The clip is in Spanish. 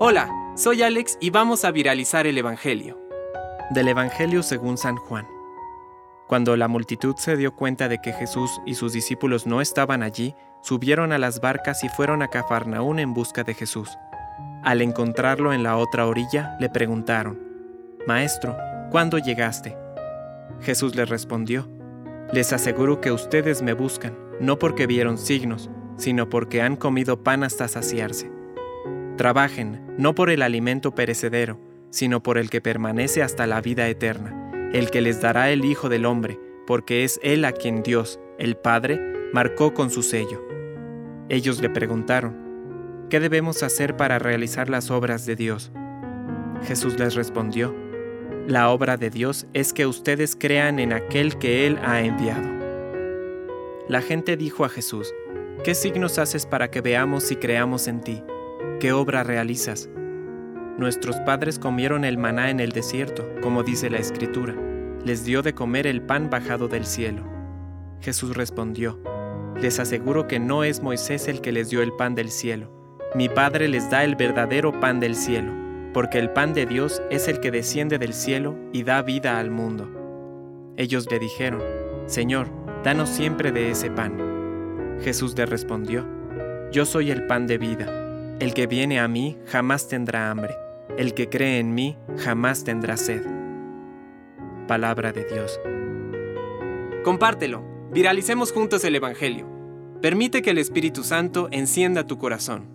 Hola, soy Alex y vamos a viralizar el Evangelio. Del Evangelio según San Juan. Cuando la multitud se dio cuenta de que Jesús y sus discípulos no estaban allí, subieron a las barcas y fueron a Cafarnaún en busca de Jesús. Al encontrarlo en la otra orilla, le preguntaron, Maestro, ¿cuándo llegaste? Jesús les respondió, Les aseguro que ustedes me buscan, no porque vieron signos, sino porque han comido pan hasta saciarse. Trabajen, no por el alimento perecedero, sino por el que permanece hasta la vida eterna, el que les dará el Hijo del Hombre, porque es Él a quien Dios, el Padre, marcó con su sello. Ellos le preguntaron, ¿qué debemos hacer para realizar las obras de Dios? Jesús les respondió, la obra de Dios es que ustedes crean en aquel que Él ha enviado. La gente dijo a Jesús, ¿qué signos haces para que veamos y creamos en ti? ¿Qué obra realizas? Nuestros padres comieron el maná en el desierto, como dice la Escritura. Les dio de comer el pan bajado del cielo. Jesús respondió, Les aseguro que no es Moisés el que les dio el pan del cielo. Mi Padre les da el verdadero pan del cielo, porque el pan de Dios es el que desciende del cielo y da vida al mundo. Ellos le dijeron, Señor, danos siempre de ese pan. Jesús le respondió, Yo soy el pan de vida. El que viene a mí jamás tendrá hambre, el que cree en mí jamás tendrá sed. Palabra de Dios. Compártelo, viralicemos juntos el Evangelio. Permite que el Espíritu Santo encienda tu corazón.